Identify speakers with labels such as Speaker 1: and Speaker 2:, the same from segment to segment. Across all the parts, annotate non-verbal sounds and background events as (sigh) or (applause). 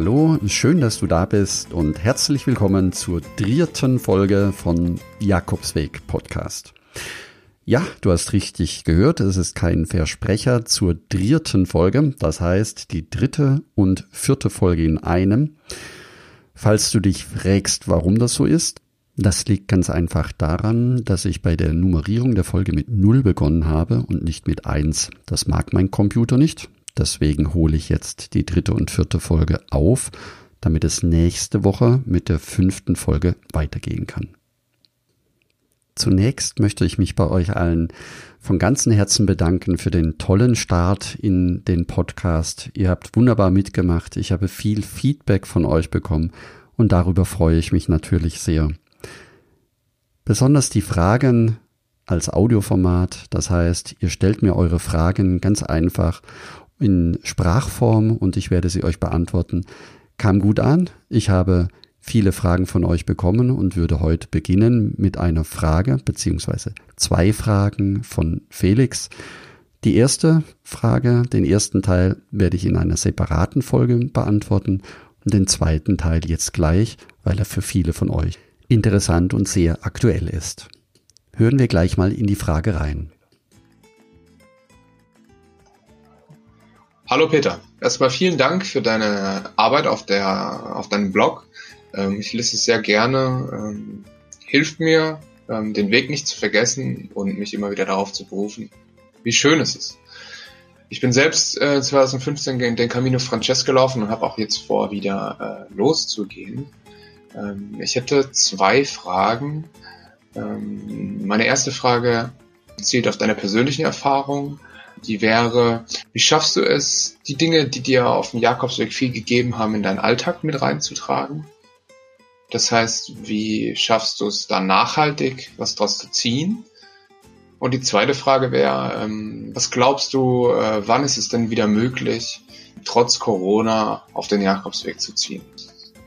Speaker 1: Hallo, schön, dass du da bist und herzlich willkommen zur dritten Folge von Jakobsweg Podcast. Ja, du hast richtig gehört, es ist kein Versprecher zur dritten Folge, das heißt die dritte und vierte Folge in einem. Falls du dich fragst, warum das so ist, das liegt ganz einfach daran, dass ich bei der Nummerierung der Folge mit 0 begonnen habe und nicht mit 1. Das mag mein Computer nicht. Deswegen hole ich jetzt die dritte und vierte Folge auf, damit es nächste Woche mit der fünften Folge weitergehen kann. Zunächst möchte ich mich bei euch allen von ganzem Herzen bedanken für den tollen Start in den Podcast. Ihr habt wunderbar mitgemacht. Ich habe viel Feedback von euch bekommen und darüber freue ich mich natürlich sehr. Besonders die Fragen als Audioformat, das heißt, ihr stellt mir eure Fragen ganz einfach in Sprachform und ich werde sie euch beantworten. Kam gut an. Ich habe viele Fragen von euch bekommen und würde heute beginnen mit einer Frage beziehungsweise zwei Fragen von Felix. Die erste Frage, den ersten Teil werde ich in einer separaten Folge beantworten und den zweiten Teil jetzt gleich, weil er für viele von euch interessant und sehr aktuell ist. Hören wir gleich mal in die Frage rein.
Speaker 2: Hallo Peter, erstmal vielen Dank für deine Arbeit auf, der, auf deinem Blog. Ähm, ich lese es sehr gerne, ähm, hilft mir, ähm, den Weg nicht zu vergessen und mich immer wieder darauf zu berufen, wie schön es ist. Ich bin selbst äh, 2015 den Camino Frances gelaufen und habe auch jetzt vor, wieder äh, loszugehen. Ich hätte zwei Fragen. Meine erste Frage zielt auf deine persönlichen Erfahrungen die wäre, wie schaffst du es, die Dinge, die dir auf dem Jakobsweg viel gegeben haben, in deinen Alltag mit reinzutragen? Das heißt, wie schaffst du es dann nachhaltig, was daraus zu ziehen? Und die zweite Frage wäre, ähm, was glaubst du, äh, wann ist es denn wieder möglich, trotz Corona auf den Jakobsweg zu ziehen?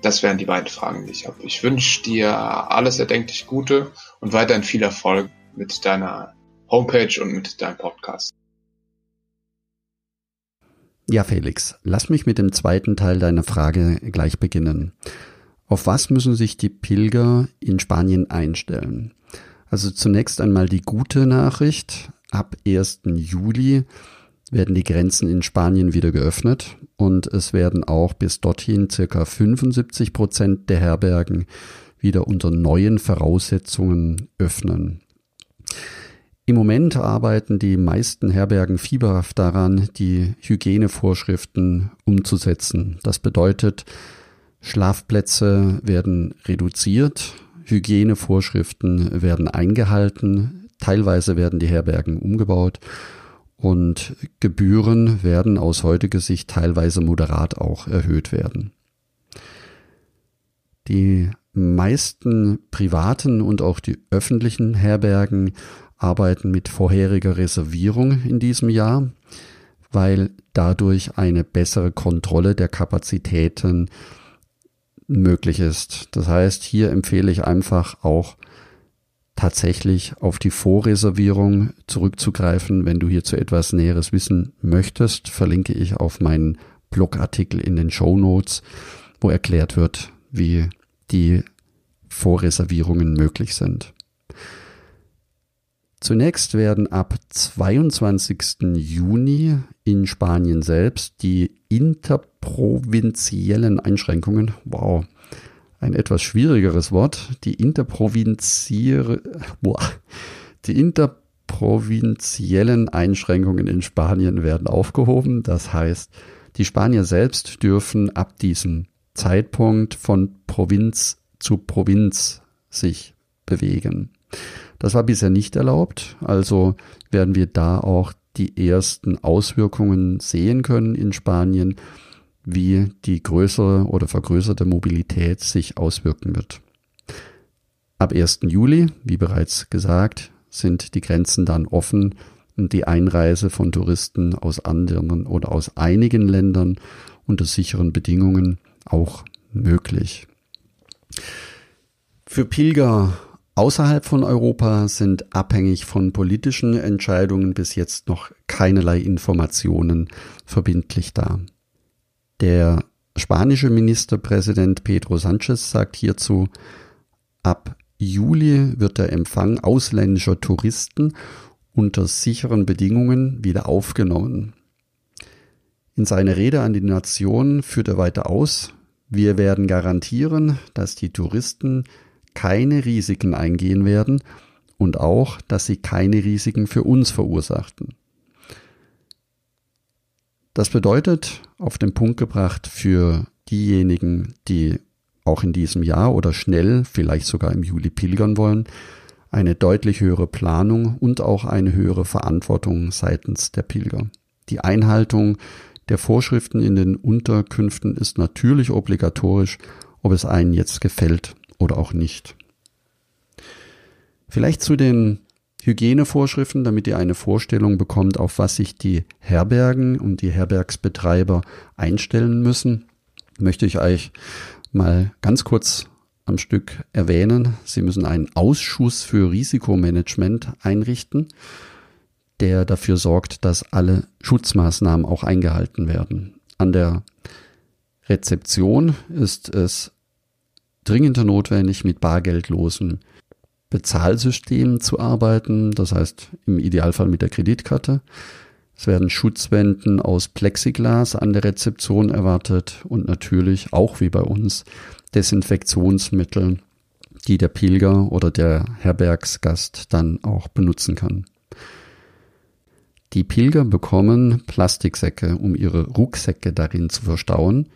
Speaker 2: Das wären die beiden Fragen, die ich habe. Ich wünsche dir alles erdenklich Gute und weiterhin viel Erfolg mit deiner Homepage und mit deinem Podcast.
Speaker 1: Ja, Felix, lass mich mit dem zweiten Teil deiner Frage gleich beginnen. Auf was müssen sich die Pilger in Spanien einstellen? Also zunächst einmal die gute Nachricht. Ab 1. Juli werden die Grenzen in Spanien wieder geöffnet und es werden auch bis dorthin circa 75 Prozent der Herbergen wieder unter neuen Voraussetzungen öffnen. Im Moment arbeiten die meisten Herbergen fieberhaft daran, die Hygienevorschriften umzusetzen. Das bedeutet, Schlafplätze werden reduziert, Hygienevorschriften werden eingehalten, teilweise werden die Herbergen umgebaut und Gebühren werden aus heutiger Sicht teilweise moderat auch erhöht werden. Die meisten privaten und auch die öffentlichen Herbergen arbeiten mit vorheriger Reservierung in diesem Jahr, weil dadurch eine bessere Kontrolle der Kapazitäten möglich ist. Das heißt, hier empfehle ich einfach auch tatsächlich auf die Vorreservierung zurückzugreifen. Wenn du hierzu etwas Näheres wissen möchtest, verlinke ich auf meinen Blogartikel in den Show Notes, wo erklärt wird, wie die Vorreservierungen möglich sind. Zunächst werden ab 22. Juni in Spanien selbst die interprovinziellen Einschränkungen, wow, ein etwas schwierigeres Wort, die interprovinziere, boah, die interprovinziellen Einschränkungen in Spanien werden aufgehoben. Das heißt, die Spanier selbst dürfen ab diesem Zeitpunkt von Provinz zu Provinz sich bewegen. Das war bisher nicht erlaubt, also werden wir da auch die ersten Auswirkungen sehen können in Spanien, wie die größere oder vergrößerte Mobilität sich auswirken wird. Ab 1. Juli, wie bereits gesagt, sind die Grenzen dann offen und die Einreise von Touristen aus anderen oder aus einigen Ländern unter sicheren Bedingungen auch möglich. Für Pilger außerhalb von Europa sind abhängig von politischen Entscheidungen bis jetzt noch keinerlei Informationen verbindlich da. Der spanische Ministerpräsident Pedro Sanchez sagt hierzu, ab Juli wird der Empfang ausländischer Touristen unter sicheren Bedingungen wieder aufgenommen. In seiner Rede an die Nation führt er weiter aus, wir werden garantieren, dass die Touristen keine Risiken eingehen werden und auch, dass sie keine Risiken für uns verursachten. Das bedeutet, auf den Punkt gebracht, für diejenigen, die auch in diesem Jahr oder schnell, vielleicht sogar im Juli pilgern wollen, eine deutlich höhere Planung und auch eine höhere Verantwortung seitens der Pilger. Die Einhaltung der Vorschriften in den Unterkünften ist natürlich obligatorisch, ob es einen jetzt gefällt oder auch nicht. Vielleicht zu den Hygienevorschriften, damit ihr eine Vorstellung bekommt, auf was sich die Herbergen und die Herbergsbetreiber einstellen müssen, möchte ich euch mal ganz kurz am Stück erwähnen. Sie müssen einen Ausschuss für Risikomanagement einrichten, der dafür sorgt, dass alle Schutzmaßnahmen auch eingehalten werden. An der Rezeption ist es dringend notwendig, mit bargeldlosen Bezahlsystemen zu arbeiten, das heißt im Idealfall mit der Kreditkarte. Es werden Schutzwänden aus Plexiglas an der Rezeption erwartet und natürlich auch wie bei uns Desinfektionsmittel, die der Pilger oder der Herbergsgast dann auch benutzen kann. Die Pilger bekommen Plastiksäcke, um ihre Rucksäcke darin zu verstauen.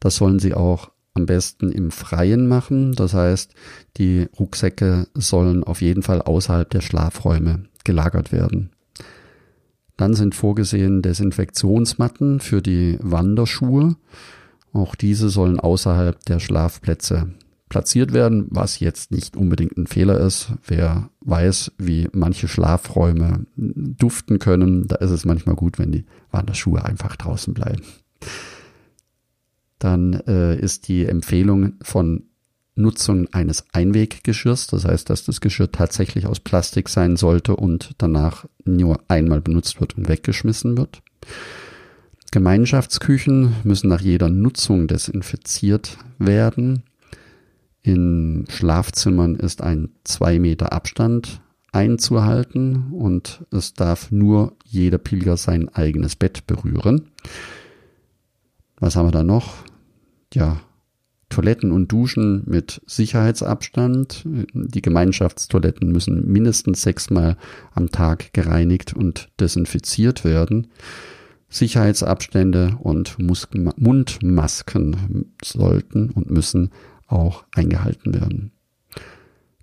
Speaker 1: Das sollen sie auch am besten im Freien machen. Das heißt, die Rucksäcke sollen auf jeden Fall außerhalb der Schlafräume gelagert werden. Dann sind vorgesehen Desinfektionsmatten für die Wanderschuhe. Auch diese sollen außerhalb der Schlafplätze platziert werden, was jetzt nicht unbedingt ein Fehler ist. Wer weiß, wie manche Schlafräume duften können, da ist es manchmal gut, wenn die Wanderschuhe einfach draußen bleiben dann äh, ist die Empfehlung von Nutzung eines Einweggeschirrs, das heißt, dass das Geschirr tatsächlich aus Plastik sein sollte und danach nur einmal benutzt wird und weggeschmissen wird. Gemeinschaftsküchen müssen nach jeder Nutzung desinfiziert werden. In Schlafzimmern ist ein zwei Meter Abstand einzuhalten und es darf nur jeder Pilger sein eigenes Bett berühren. Was haben wir da noch? Ja, Toiletten und Duschen mit Sicherheitsabstand. Die Gemeinschaftstoiletten müssen mindestens sechsmal am Tag gereinigt und desinfiziert werden. Sicherheitsabstände und Mus Mundmasken sollten und müssen auch eingehalten werden.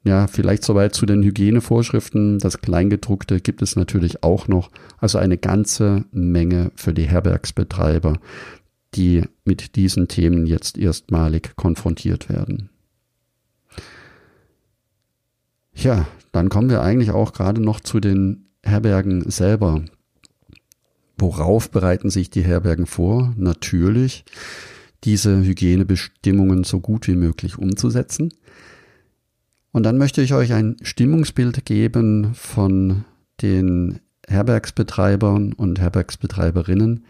Speaker 1: Ja, vielleicht soweit zu den Hygienevorschriften. Das Kleingedruckte gibt es natürlich auch noch. Also eine ganze Menge für die Herbergsbetreiber, die mit diesen Themen jetzt erstmalig konfrontiert werden. Ja, dann kommen wir eigentlich auch gerade noch zu den Herbergen selber. Worauf bereiten sich die Herbergen vor? Natürlich, diese Hygienebestimmungen so gut wie möglich umzusetzen. Und dann möchte ich euch ein Stimmungsbild geben von den Herbergsbetreibern und Herbergsbetreiberinnen,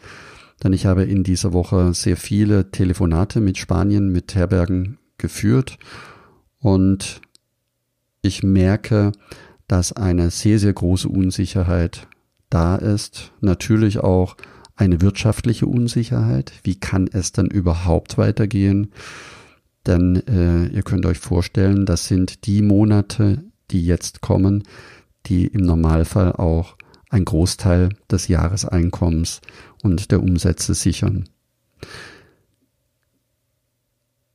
Speaker 1: denn ich habe in dieser Woche sehr viele Telefonate mit Spanien, mit Herbergen geführt und ich merke, dass eine sehr, sehr große Unsicherheit da ist. Natürlich auch eine wirtschaftliche Unsicherheit. Wie kann es dann überhaupt weitergehen? Denn äh, ihr könnt euch vorstellen, das sind die Monate, die jetzt kommen, die im Normalfall auch ein Großteil des Jahreseinkommens und der Umsätze sichern.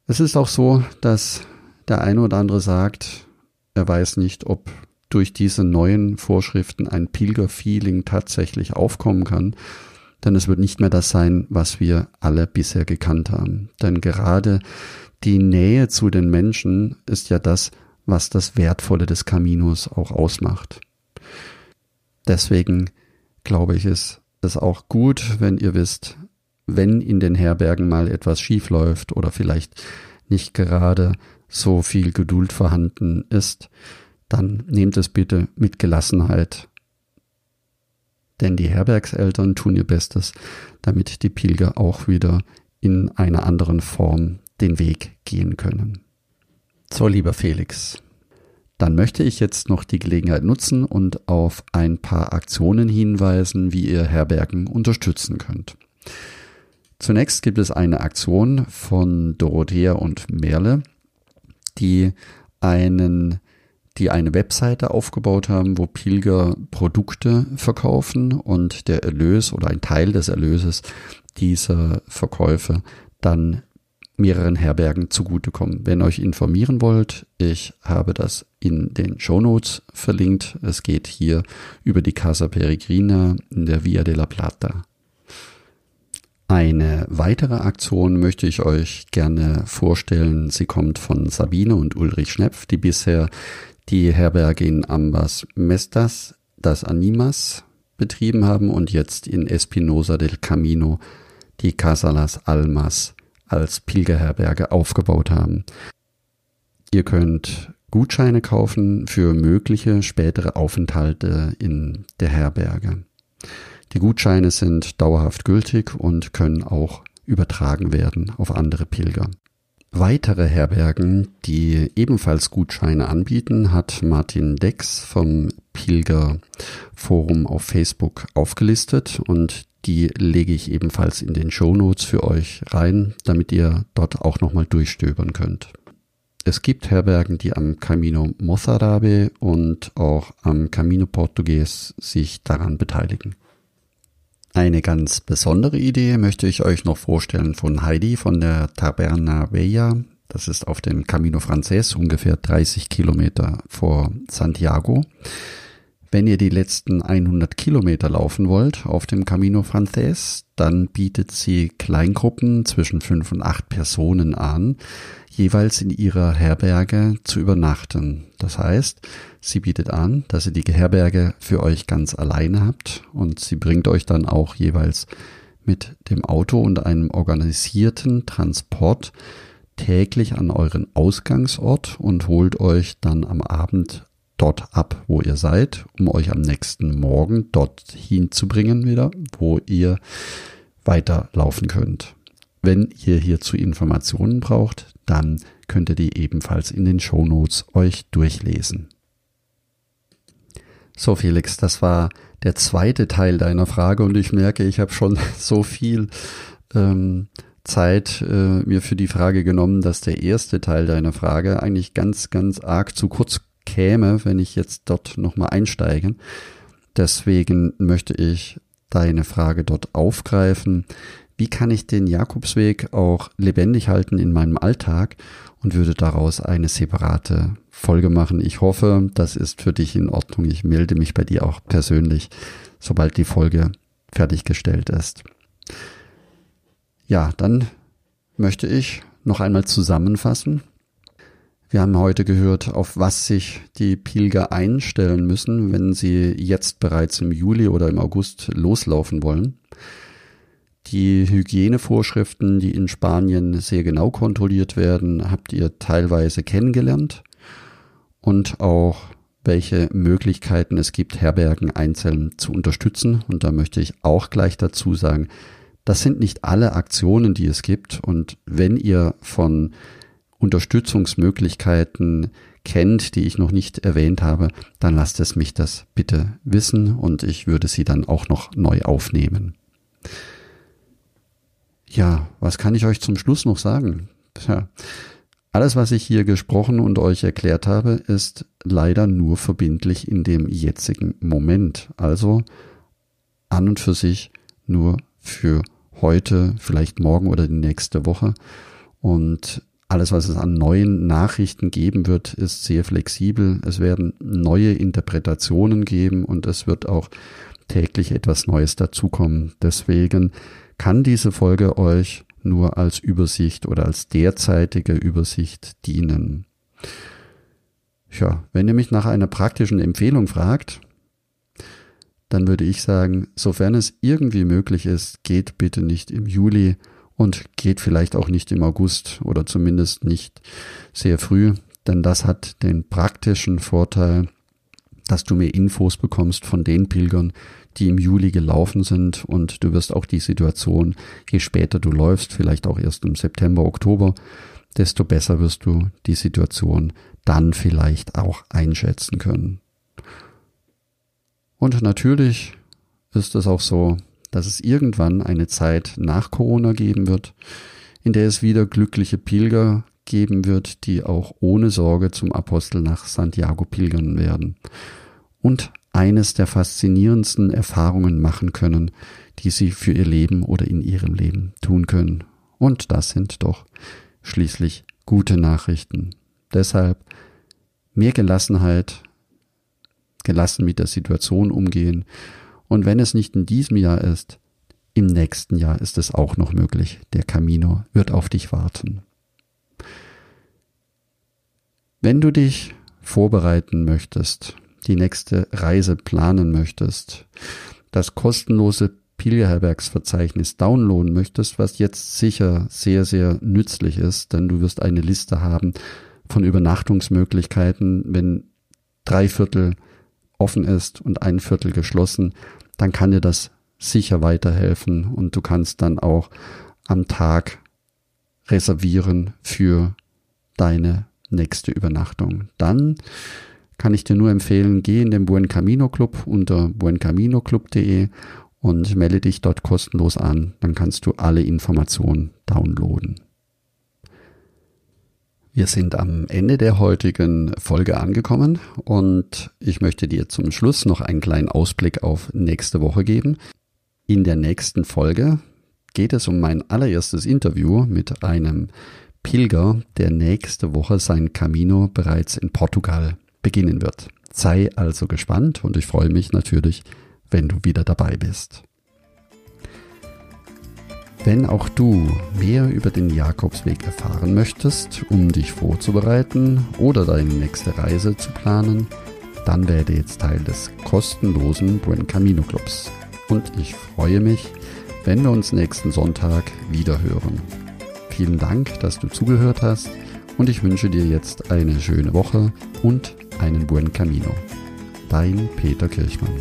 Speaker 1: Es ist auch so, dass der eine oder andere sagt, er weiß nicht, ob durch diese neuen Vorschriften ein Pilgerfeeling tatsächlich aufkommen kann, denn es wird nicht mehr das sein, was wir alle bisher gekannt haben. Denn gerade die Nähe zu den Menschen ist ja das, was das Wertvolle des Caminos auch ausmacht. Deswegen glaube ich, ist es auch gut, wenn ihr wisst, wenn in den Herbergen mal etwas schief läuft oder vielleicht nicht gerade so viel Geduld vorhanden ist, dann nehmt es bitte mit Gelassenheit. Denn die Herbergseltern tun ihr Bestes, damit die Pilger auch wieder in einer anderen Form den Weg gehen können. So, lieber Felix, dann möchte ich jetzt noch die Gelegenheit nutzen und auf ein paar Aktionen hinweisen, wie ihr Herbergen unterstützen könnt. Zunächst gibt es eine Aktion von Dorothea und Merle, die einen die eine Webseite aufgebaut haben, wo Pilger Produkte verkaufen und der Erlös oder ein Teil des Erlöses dieser Verkäufe dann mehreren Herbergen zugutekommen. Wenn euch informieren wollt, ich habe das in den Show Notes verlinkt. Es geht hier über die Casa Peregrina in der Via de la Plata. Eine weitere Aktion möchte ich euch gerne vorstellen. Sie kommt von Sabine und Ulrich Schnepf, die bisher die Herberge in Ambas Mestas, das Animas, betrieben haben und jetzt in Espinosa del Camino die Casa Las Almas als Pilgerherberge aufgebaut haben. Ihr könnt Gutscheine kaufen für mögliche spätere Aufenthalte in der Herberge. Die Gutscheine sind dauerhaft gültig und können auch übertragen werden auf andere Pilger. Weitere Herbergen, die ebenfalls Gutscheine anbieten, hat Martin Dex vom Pilgerforum auf Facebook aufgelistet und die lege ich ebenfalls in den Show Notes für euch rein, damit ihr dort auch nochmal durchstöbern könnt. Es gibt Herbergen, die am Camino Mozarabe und auch am Camino Portugues sich daran beteiligen. Eine ganz besondere Idee möchte ich euch noch vorstellen von Heidi von der Taberna Bella. Das ist auf dem Camino Frances, ungefähr 30 Kilometer vor Santiago. Wenn ihr die letzten 100 Kilometer laufen wollt auf dem Camino Frances, dann bietet sie Kleingruppen zwischen fünf und acht Personen an, jeweils in ihrer Herberge zu übernachten. Das heißt, sie bietet an, dass ihr die Herberge für euch ganz alleine habt und sie bringt euch dann auch jeweils mit dem Auto und einem organisierten Transport täglich an euren Ausgangsort und holt euch dann am Abend dort ab, wo ihr seid, um euch am nächsten Morgen dorthin zu bringen wieder, wo ihr weiterlaufen könnt. Wenn ihr hierzu Informationen braucht, dann könnt ihr die ebenfalls in den Shownotes euch durchlesen. So Felix, das war der zweite Teil deiner Frage und ich merke, ich habe schon (laughs) so viel ähm, Zeit äh, mir für die Frage genommen, dass der erste Teil deiner Frage eigentlich ganz, ganz arg zu kurz käme, wenn ich jetzt dort nochmal einsteige. Deswegen möchte ich deine Frage dort aufgreifen. Wie kann ich den Jakobsweg auch lebendig halten in meinem Alltag und würde daraus eine separate Folge machen. Ich hoffe, das ist für dich in Ordnung. Ich melde mich bei dir auch persönlich, sobald die Folge fertiggestellt ist. Ja, dann möchte ich noch einmal zusammenfassen. Wir haben heute gehört, auf was sich die Pilger einstellen müssen, wenn sie jetzt bereits im Juli oder im August loslaufen wollen. Die Hygienevorschriften, die in Spanien sehr genau kontrolliert werden, habt ihr teilweise kennengelernt und auch welche Möglichkeiten es gibt, Herbergen einzeln zu unterstützen. Und da möchte ich auch gleich dazu sagen, das sind nicht alle Aktionen, die es gibt. Und wenn ihr von Unterstützungsmöglichkeiten kennt, die ich noch nicht erwähnt habe, dann lasst es mich das bitte wissen und ich würde sie dann auch noch neu aufnehmen. Ja, was kann ich euch zum Schluss noch sagen? Tja, alles, was ich hier gesprochen und euch erklärt habe, ist leider nur verbindlich in dem jetzigen Moment. Also an und für sich nur für heute, vielleicht morgen oder die nächste Woche. Und alles, was es an neuen Nachrichten geben wird, ist sehr flexibel. Es werden neue Interpretationen geben und es wird auch täglich etwas Neues dazukommen. Deswegen kann diese Folge euch nur als Übersicht oder als derzeitige Übersicht dienen. Ja, wenn ihr mich nach einer praktischen Empfehlung fragt, dann würde ich sagen, sofern es irgendwie möglich ist, geht bitte nicht im Juli und geht vielleicht auch nicht im August oder zumindest nicht sehr früh, denn das hat den praktischen Vorteil, dass du mehr Infos bekommst von den Pilgern, die im Juli gelaufen sind und du wirst auch die Situation, je später du läufst, vielleicht auch erst im September, Oktober, desto besser wirst du die Situation dann vielleicht auch einschätzen können. Und natürlich ist es auch so, dass es irgendwann eine Zeit nach Corona geben wird, in der es wieder glückliche Pilger geben wird, die auch ohne Sorge zum Apostel nach Santiago pilgern werden und eines der faszinierendsten Erfahrungen machen können, die sie für ihr Leben oder in ihrem Leben tun können. Und das sind doch schließlich gute Nachrichten. Deshalb mehr Gelassenheit, gelassen mit der Situation umgehen und wenn es nicht in diesem Jahr ist, im nächsten Jahr ist es auch noch möglich. Der Camino wird auf dich warten. Wenn du dich vorbereiten möchtest, die nächste Reise planen möchtest, das kostenlose Pilgerherbergsverzeichnis downloaden möchtest, was jetzt sicher sehr, sehr nützlich ist, denn du wirst eine Liste haben von Übernachtungsmöglichkeiten, wenn drei Viertel offen ist und ein Viertel geschlossen, dann kann dir das sicher weiterhelfen und du kannst dann auch am Tag reservieren für deine nächste Übernachtung. Dann kann ich dir nur empfehlen, geh in den Buen Camino Club unter buencaminoclub.de und melde dich dort kostenlos an. Dann kannst du alle Informationen downloaden. Wir sind am Ende der heutigen Folge angekommen und ich möchte dir zum Schluss noch einen kleinen Ausblick auf nächste Woche geben. In der nächsten Folge geht es um mein allererstes Interview mit einem Pilger, der nächste Woche sein Camino bereits in Portugal beginnen wird. Sei also gespannt und ich freue mich natürlich, wenn du wieder dabei bist. Wenn auch du mehr über den Jakobsweg erfahren möchtest, um dich vorzubereiten oder deine nächste Reise zu planen, dann werde jetzt Teil des kostenlosen Buen Camino Clubs. Und ich freue mich, wenn wir uns nächsten Sonntag wieder hören. Vielen Dank, dass du zugehört hast und ich wünsche dir jetzt eine schöne Woche und einen Buen Camino. Dein Peter Kirchmann.